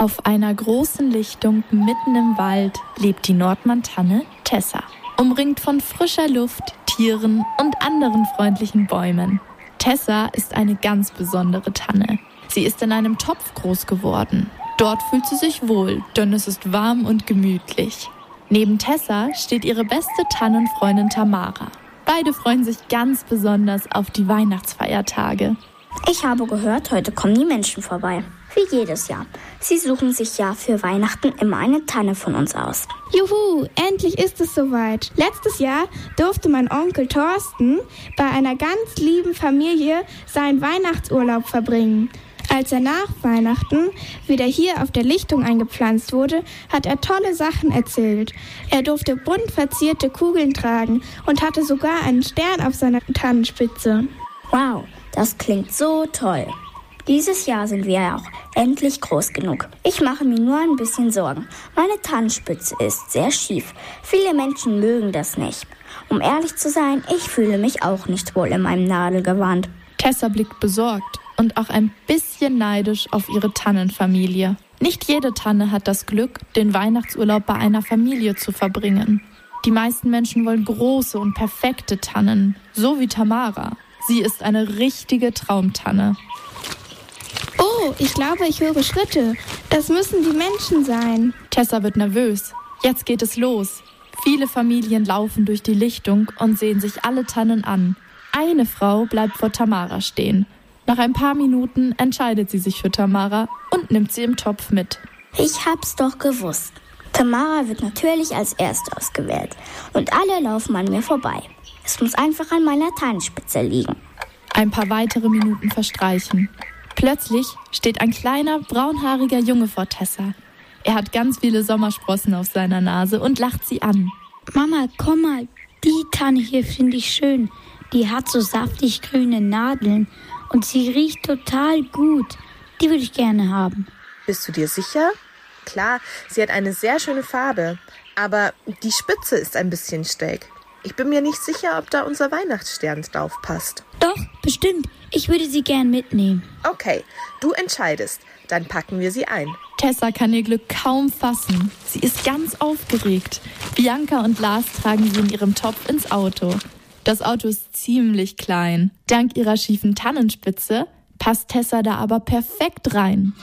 Auf einer großen Lichtung mitten im Wald lebt die Nordmantanne Tessa, umringt von frischer Luft, Tieren und anderen freundlichen Bäumen. Tessa ist eine ganz besondere Tanne. Sie ist in einem Topf groß geworden. Dort fühlt sie sich wohl, denn es ist warm und gemütlich. Neben Tessa steht ihre beste Tannenfreundin Tamara. Beide freuen sich ganz besonders auf die Weihnachtsfeiertage. Ich habe gehört, heute kommen die Menschen vorbei. Wie jedes Jahr. Sie suchen sich ja für Weihnachten immer eine Tanne von uns aus. Juhu, endlich ist es soweit. Letztes Jahr durfte mein Onkel Thorsten bei einer ganz lieben Familie seinen Weihnachtsurlaub verbringen. Als er nach Weihnachten wieder hier auf der Lichtung eingepflanzt wurde, hat er tolle Sachen erzählt. Er durfte bunt verzierte Kugeln tragen und hatte sogar einen Stern auf seiner Tannenspitze. Wow, das klingt so toll. Dieses Jahr sind wir ja auch endlich groß genug. Ich mache mir nur ein bisschen Sorgen. Meine Tannenspitze ist sehr schief. Viele Menschen mögen das nicht. Um ehrlich zu sein, ich fühle mich auch nicht wohl in meinem Nadelgewand. Tessa blickt besorgt und auch ein bisschen neidisch auf ihre Tannenfamilie. Nicht jede Tanne hat das Glück, den Weihnachtsurlaub bei einer Familie zu verbringen. Die meisten Menschen wollen große und perfekte Tannen, so wie Tamara. Sie ist eine richtige Traumtanne. Oh, ich glaube, ich höre Schritte. Das müssen die Menschen sein. Tessa wird nervös. Jetzt geht es los. Viele Familien laufen durch die Lichtung und sehen sich alle Tannen an. Eine Frau bleibt vor Tamara stehen. Nach ein paar Minuten entscheidet sie sich für Tamara und nimmt sie im Topf mit. Ich hab's doch gewusst. Tamara wird natürlich als Erste ausgewählt und alle laufen an mir vorbei. Es muss einfach an meiner Tannenspitze liegen. Ein paar weitere Minuten verstreichen. Plötzlich steht ein kleiner, braunhaariger Junge vor Tessa. Er hat ganz viele Sommersprossen auf seiner Nase und lacht sie an. Mama, komm mal, die Tanne hier finde ich schön. Die hat so saftig grüne Nadeln und sie riecht total gut. Die würde ich gerne haben. Bist du dir sicher? Klar, sie hat eine sehr schöne Farbe, aber die Spitze ist ein bisschen schräg. Ich bin mir nicht sicher, ob da unser Weihnachtsstern drauf passt. Doch, bestimmt. Ich würde sie gern mitnehmen. Okay, du entscheidest. Dann packen wir sie ein. Tessa kann ihr Glück kaum fassen. Sie ist ganz aufgeregt. Bianca und Lars tragen sie in ihrem Topf ins Auto. Das Auto ist ziemlich klein. Dank ihrer schiefen Tannenspitze passt Tessa da aber perfekt rein.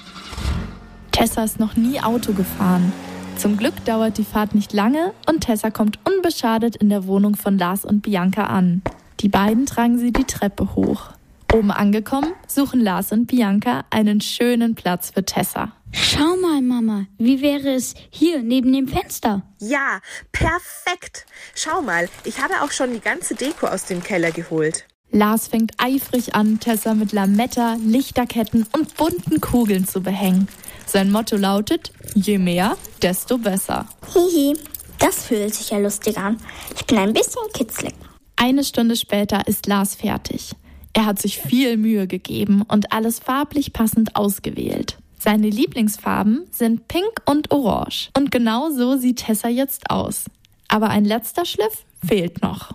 Tessa ist noch nie Auto gefahren. Zum Glück dauert die Fahrt nicht lange und Tessa kommt unbeschadet in der Wohnung von Lars und Bianca an. Die beiden tragen sie die Treppe hoch. Oben angekommen, suchen Lars und Bianca einen schönen Platz für Tessa. Schau mal, Mama, wie wäre es hier neben dem Fenster? Ja, perfekt. Schau mal, ich habe auch schon die ganze Deko aus dem Keller geholt. Lars fängt eifrig an, Tessa mit Lametta, Lichterketten und bunten Kugeln zu behängen. Sein Motto lautet, je mehr, desto besser. Hihi, das fühlt sich ja lustig an. Ich bin ein bisschen kitzlig. Eine Stunde später ist Lars fertig. Er hat sich viel Mühe gegeben und alles farblich passend ausgewählt. Seine Lieblingsfarben sind Pink und Orange. Und genau so sieht Tessa jetzt aus. Aber ein letzter Schliff fehlt noch.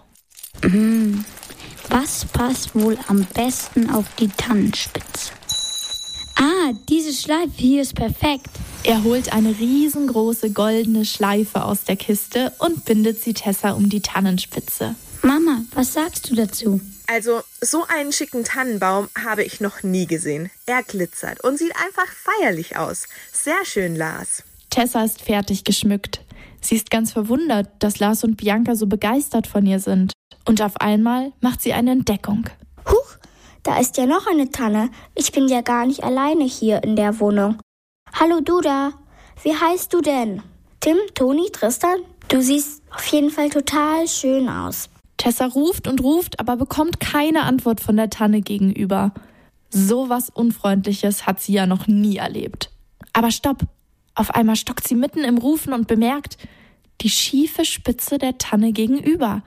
Hm, was passt wohl am besten auf die Tannenspitze? Ah, diese Schleife hier ist perfekt. Er holt eine riesengroße goldene Schleife aus der Kiste und bindet sie Tessa um die Tannenspitze. Mama, was sagst du dazu? Also, so einen schicken Tannenbaum habe ich noch nie gesehen. Er glitzert und sieht einfach feierlich aus. Sehr schön, Lars. Tessa ist fertig geschmückt. Sie ist ganz verwundert, dass Lars und Bianca so begeistert von ihr sind. Und auf einmal macht sie eine Entdeckung. Da ist ja noch eine Tanne. Ich bin ja gar nicht alleine hier in der Wohnung. Hallo du da. Wie heißt du denn? Tim, Toni, Tristan? Du siehst auf jeden Fall total schön aus. Tessa ruft und ruft, aber bekommt keine Antwort von der Tanne gegenüber. So was Unfreundliches hat sie ja noch nie erlebt. Aber stopp! Auf einmal stockt sie mitten im Rufen und bemerkt die schiefe Spitze der Tanne gegenüber.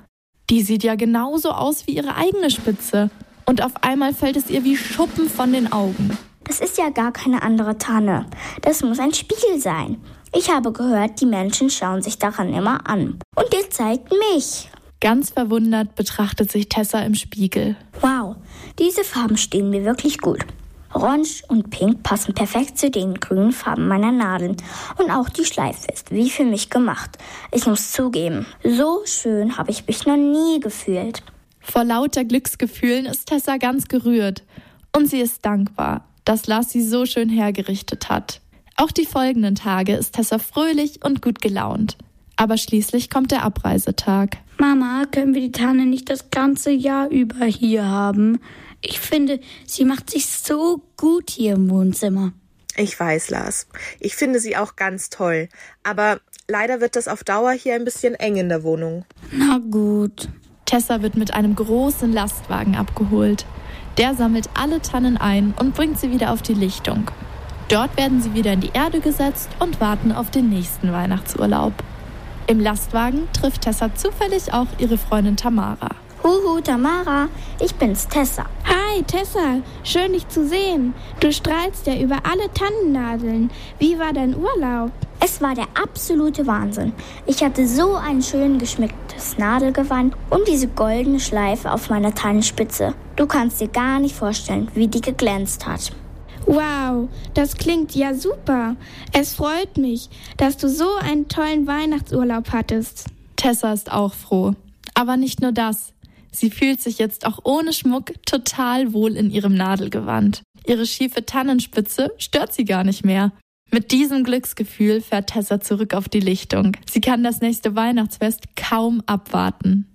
Die sieht ja genauso aus wie ihre eigene Spitze. Und auf einmal fällt es ihr wie Schuppen von den Augen. Das ist ja gar keine andere Tanne. Das muss ein Spiegel sein. Ich habe gehört, die Menschen schauen sich daran immer an. Und ihr zeigt mich. Ganz verwundert betrachtet sich Tessa im Spiegel. Wow, diese Farben stehen mir wirklich gut. Orange und Pink passen perfekt zu den grünen Farben meiner Nadeln. Und auch die Schleife ist wie für mich gemacht. Ich muss zugeben, so schön habe ich mich noch nie gefühlt. Vor lauter Glücksgefühlen ist Tessa ganz gerührt. Und sie ist dankbar, dass Lars sie so schön hergerichtet hat. Auch die folgenden Tage ist Tessa fröhlich und gut gelaunt. Aber schließlich kommt der Abreisetag. Mama, können wir die Tanne nicht das ganze Jahr über hier haben? Ich finde, sie macht sich so gut hier im Wohnzimmer. Ich weiß, Lars. Ich finde sie auch ganz toll. Aber leider wird das auf Dauer hier ein bisschen eng in der Wohnung. Na gut. Tessa wird mit einem großen Lastwagen abgeholt. Der sammelt alle Tannen ein und bringt sie wieder auf die Lichtung. Dort werden sie wieder in die Erde gesetzt und warten auf den nächsten Weihnachtsurlaub. Im Lastwagen trifft Tessa zufällig auch ihre Freundin Tamara. Huhu, Tamara, ich bin's, Tessa. Hi, Tessa, schön dich zu sehen. Du strahlst ja über alle Tannennadeln. Wie war dein Urlaub? Es war der absolute Wahnsinn. Ich hatte so ein schön geschmücktes Nadelgewand und diese goldene Schleife auf meiner Tannenspitze. Du kannst dir gar nicht vorstellen, wie die geglänzt hat. Wow, das klingt ja super. Es freut mich, dass du so einen tollen Weihnachtsurlaub hattest. Tessa ist auch froh. Aber nicht nur das. Sie fühlt sich jetzt auch ohne Schmuck total wohl in ihrem Nadelgewand. Ihre schiefe Tannenspitze stört sie gar nicht mehr. Mit diesem Glücksgefühl fährt Tessa zurück auf die Lichtung. Sie kann das nächste Weihnachtsfest kaum abwarten.